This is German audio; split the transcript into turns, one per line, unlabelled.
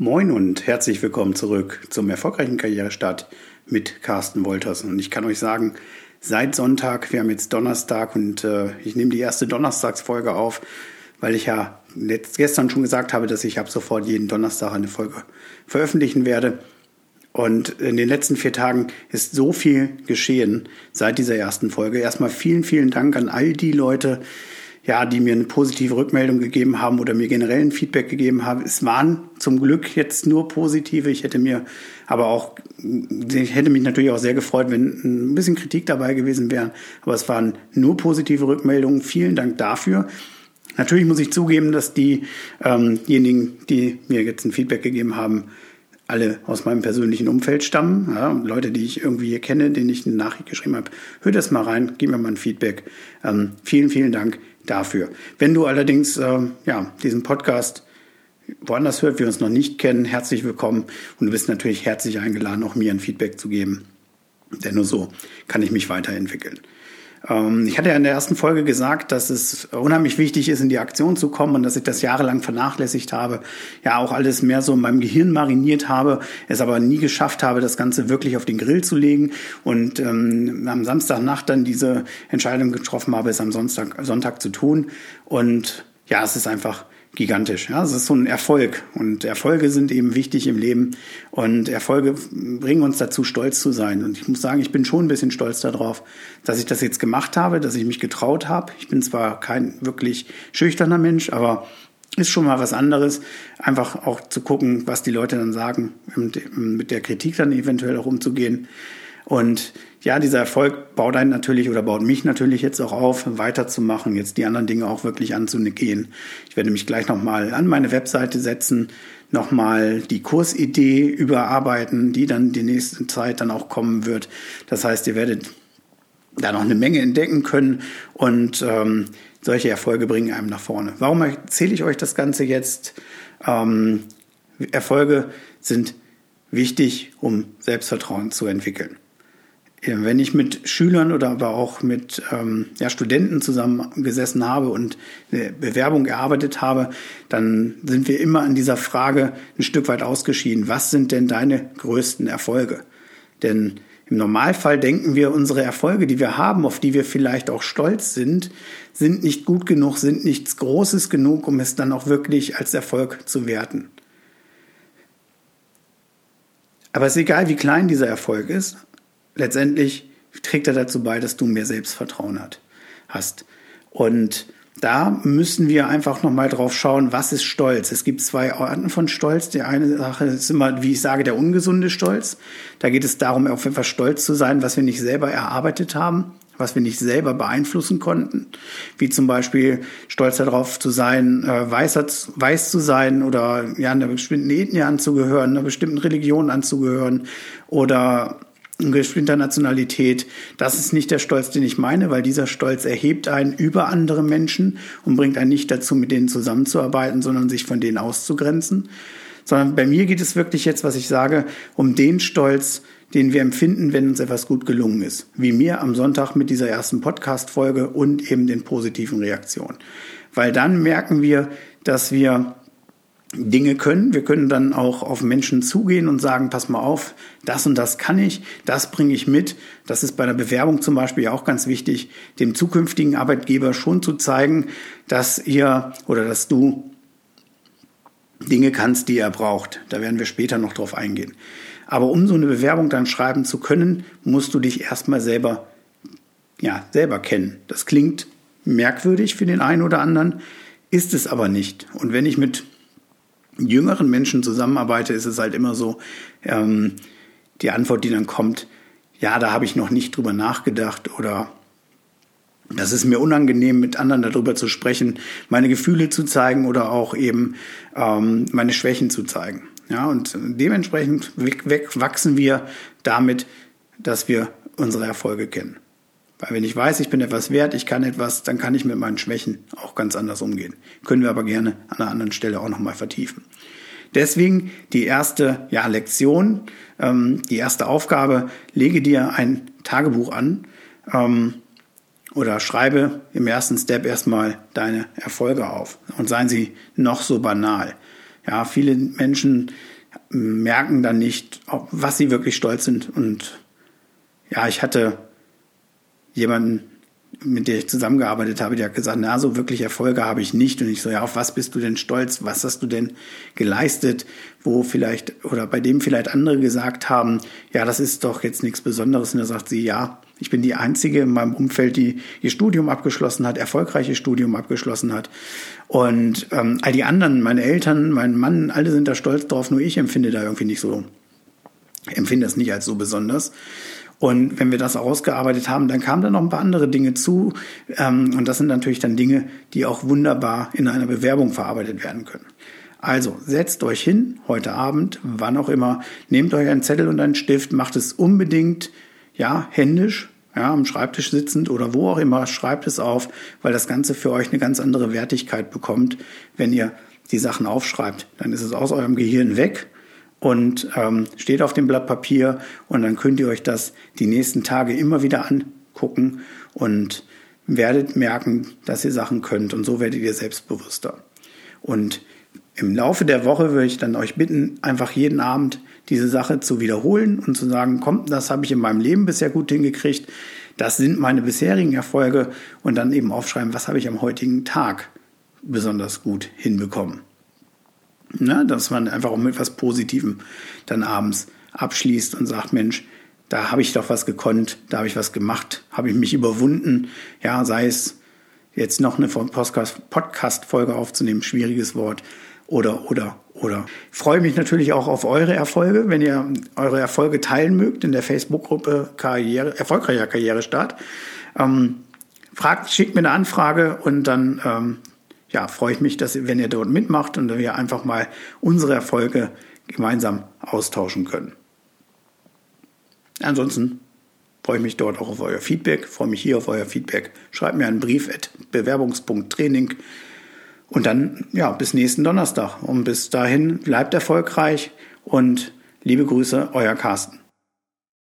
Moin und herzlich willkommen zurück zum erfolgreichen Karrierestart mit Carsten Wolters. Und ich kann euch sagen, seit Sonntag, wir haben jetzt Donnerstag und äh, ich nehme die erste Donnerstagsfolge auf, weil ich ja gestern schon gesagt habe, dass ich ab sofort jeden Donnerstag eine Folge veröffentlichen werde. Und in den letzten vier Tagen ist so viel geschehen seit dieser ersten Folge. Erstmal vielen, vielen Dank an all die Leute, ja, die mir eine positive Rückmeldung gegeben haben oder mir generell ein Feedback gegeben haben. Es waren zum Glück jetzt nur positive. Ich hätte mir aber auch, ich hätte mich natürlich auch sehr gefreut, wenn ein bisschen Kritik dabei gewesen wäre. Aber es waren nur positive Rückmeldungen. Vielen Dank dafür. Natürlich muss ich zugeben, dass ähm, diejenigen, ähm die mir jetzt ein Feedback gegeben haben, alle aus meinem persönlichen Umfeld stammen. Ja, Leute, die ich irgendwie hier kenne, denen ich eine Nachricht geschrieben habe. Hör das mal rein, gib mir mal ein Feedback. Ähm, vielen, vielen Dank dafür. Wenn du allerdings äh, ja, diesen Podcast woanders hört, wir uns noch nicht kennen, herzlich willkommen und du bist natürlich herzlich eingeladen, auch mir ein Feedback zu geben. Denn nur so kann ich mich weiterentwickeln. Ähm, ich hatte ja in der ersten Folge gesagt, dass es unheimlich wichtig ist, in die Aktion zu kommen und dass ich das jahrelang vernachlässigt habe, ja auch alles mehr so in meinem Gehirn mariniert habe, es aber nie geschafft habe, das Ganze wirklich auf den Grill zu legen und ähm, am Samstagnacht dann diese Entscheidung getroffen habe, es am Sonntag, Sonntag zu tun. Und ja, es ist einfach gigantisch. Ja, es ist so ein Erfolg und Erfolge sind eben wichtig im Leben und Erfolge bringen uns dazu, stolz zu sein. Und ich muss sagen, ich bin schon ein bisschen stolz darauf, dass ich das jetzt gemacht habe, dass ich mich getraut habe. Ich bin zwar kein wirklich schüchterner Mensch, aber ist schon mal was anderes, einfach auch zu gucken, was die Leute dann sagen, mit der Kritik dann eventuell auch umzugehen. Und ja, dieser Erfolg baut einen natürlich oder baut mich natürlich jetzt auch auf, weiterzumachen, jetzt die anderen Dinge auch wirklich anzugehen. Ich werde mich gleich nochmal an meine Webseite setzen, nochmal die Kursidee überarbeiten, die dann die nächste Zeit dann auch kommen wird. Das heißt, ihr werdet da noch eine Menge entdecken können und ähm, solche Erfolge bringen einem nach vorne. Warum erzähle ich euch das Ganze jetzt? Ähm, Erfolge sind wichtig, um Selbstvertrauen zu entwickeln wenn ich mit Schülern oder aber auch mit ähm, ja, Studenten zusammengesessen habe und eine Bewerbung erarbeitet habe, dann sind wir immer an dieser Frage ein Stück weit ausgeschieden. Was sind denn deine größten Erfolge? Denn im Normalfall denken wir, unsere Erfolge, die wir haben, auf die wir vielleicht auch stolz sind, sind nicht gut genug, sind nichts Großes genug, um es dann auch wirklich als Erfolg zu werten. Aber es ist egal, wie klein dieser Erfolg ist, letztendlich trägt er dazu bei, dass du mehr Selbstvertrauen hat, hast. Und da müssen wir einfach nochmal drauf schauen, was ist Stolz. Es gibt zwei Arten von Stolz. Die eine Sache ist immer, wie ich sage, der ungesunde Stolz. Da geht es darum, auf etwas stolz zu sein, was wir nicht selber erarbeitet haben, was wir nicht selber beeinflussen konnten. Wie zum Beispiel stolz darauf zu sein, äh, weiß, weiß zu sein oder ja, einer bestimmten Ethnie anzugehören, einer bestimmten Religion anzugehören oder bestimmter Nationalität. Das ist nicht der Stolz, den ich meine, weil dieser Stolz erhebt einen über andere Menschen und bringt einen nicht dazu, mit denen zusammenzuarbeiten, sondern sich von denen auszugrenzen. Sondern bei mir geht es wirklich jetzt, was ich sage, um den Stolz, den wir empfinden, wenn uns etwas gut gelungen ist. Wie mir am Sonntag mit dieser ersten Podcast-Folge und eben den positiven Reaktionen. Weil dann merken wir, dass wir Dinge können. Wir können dann auch auf Menschen zugehen und sagen, pass mal auf, das und das kann ich, das bringe ich mit. Das ist bei der Bewerbung zum Beispiel auch ganz wichtig, dem zukünftigen Arbeitgeber schon zu zeigen, dass ihr oder dass du Dinge kannst, die er braucht. Da werden wir später noch drauf eingehen. Aber um so eine Bewerbung dann schreiben zu können, musst du dich erstmal selber, ja, selber kennen. Das klingt merkwürdig für den einen oder anderen, ist es aber nicht. Und wenn ich mit jüngeren Menschen zusammenarbeite, ist es halt immer so, ähm, die Antwort, die dann kommt, ja, da habe ich noch nicht drüber nachgedacht oder das ist mir unangenehm, mit anderen darüber zu sprechen, meine Gefühle zu zeigen oder auch eben ähm, meine Schwächen zu zeigen. Ja, und dementsprechend wachsen wir damit, dass wir unsere Erfolge kennen. Weil wenn ich weiß, ich bin etwas wert, ich kann etwas, dann kann ich mit meinen Schwächen auch ganz anders umgehen. Können wir aber gerne an einer anderen Stelle auch nochmal vertiefen. Deswegen die erste ja, Lektion, ähm, die erste Aufgabe, lege dir ein Tagebuch an ähm, oder schreibe im ersten Step erstmal deine Erfolge auf und seien sie noch so banal. Ja, viele Menschen merken dann nicht, was sie wirklich stolz sind. Und ja, ich hatte jemanden, mit der ich zusammengearbeitet habe, der hat gesagt, na, so wirklich Erfolge habe ich nicht. Und ich so, ja, auf was bist du denn stolz? Was hast du denn geleistet? Wo vielleicht, oder bei dem vielleicht andere gesagt haben, ja, das ist doch jetzt nichts Besonderes. Und da sagt sie, ja, ich bin die Einzige in meinem Umfeld, die ihr Studium abgeschlossen hat, erfolgreiches Studium abgeschlossen hat. Und ähm, all die anderen, meine Eltern, mein Mann, alle sind da stolz drauf, nur ich empfinde da irgendwie nicht so, empfinde es nicht als so besonders. Und wenn wir das ausgearbeitet haben, dann kamen da noch ein paar andere Dinge zu. Ähm, und das sind natürlich dann Dinge, die auch wunderbar in einer Bewerbung verarbeitet werden können. Also setzt euch hin, heute Abend, wann auch immer, nehmt euch einen Zettel und einen Stift, macht es unbedingt, ja, händisch, ja, am Schreibtisch sitzend oder wo auch immer, schreibt es auf, weil das Ganze für euch eine ganz andere Wertigkeit bekommt, wenn ihr die Sachen aufschreibt. Dann ist es aus eurem Gehirn weg und ähm, steht auf dem Blatt Papier und dann könnt ihr euch das die nächsten Tage immer wieder angucken und werdet merken, dass ihr Sachen könnt und so werdet ihr selbstbewusster. Und im Laufe der Woche würde ich dann euch bitten, einfach jeden Abend diese Sache zu wiederholen und zu sagen, komm, das habe ich in meinem Leben bisher gut hingekriegt, das sind meine bisherigen Erfolge und dann eben aufschreiben, was habe ich am heutigen Tag besonders gut hinbekommen. Ne? Dass man einfach auch mit etwas Positivem dann abends abschließt und sagt, Mensch, da habe ich doch was gekonnt, da habe ich was gemacht, habe ich mich überwunden. Ja, sei es jetzt noch eine Podcast-Folge aufzunehmen, schwieriges Wort, oder, oder, oder. Ich freue mich natürlich auch auf eure Erfolge, wenn ihr eure Erfolge teilen mögt in der Facebook-Gruppe Karriere, erfolgreicher Karrierestart. Ähm, fragt, schickt mir eine Anfrage und dann ähm, ja, freue ich mich, dass wenn ihr dort mitmacht und wir einfach mal unsere Erfolge gemeinsam austauschen können. Ansonsten freue ich mich dort auch auf euer Feedback, freue mich hier auf euer Feedback. Schreibt mir einen Brief at bewerbungspunkttraining und dann, ja, bis nächsten Donnerstag. Und bis dahin bleibt erfolgreich und liebe Grüße, euer Carsten.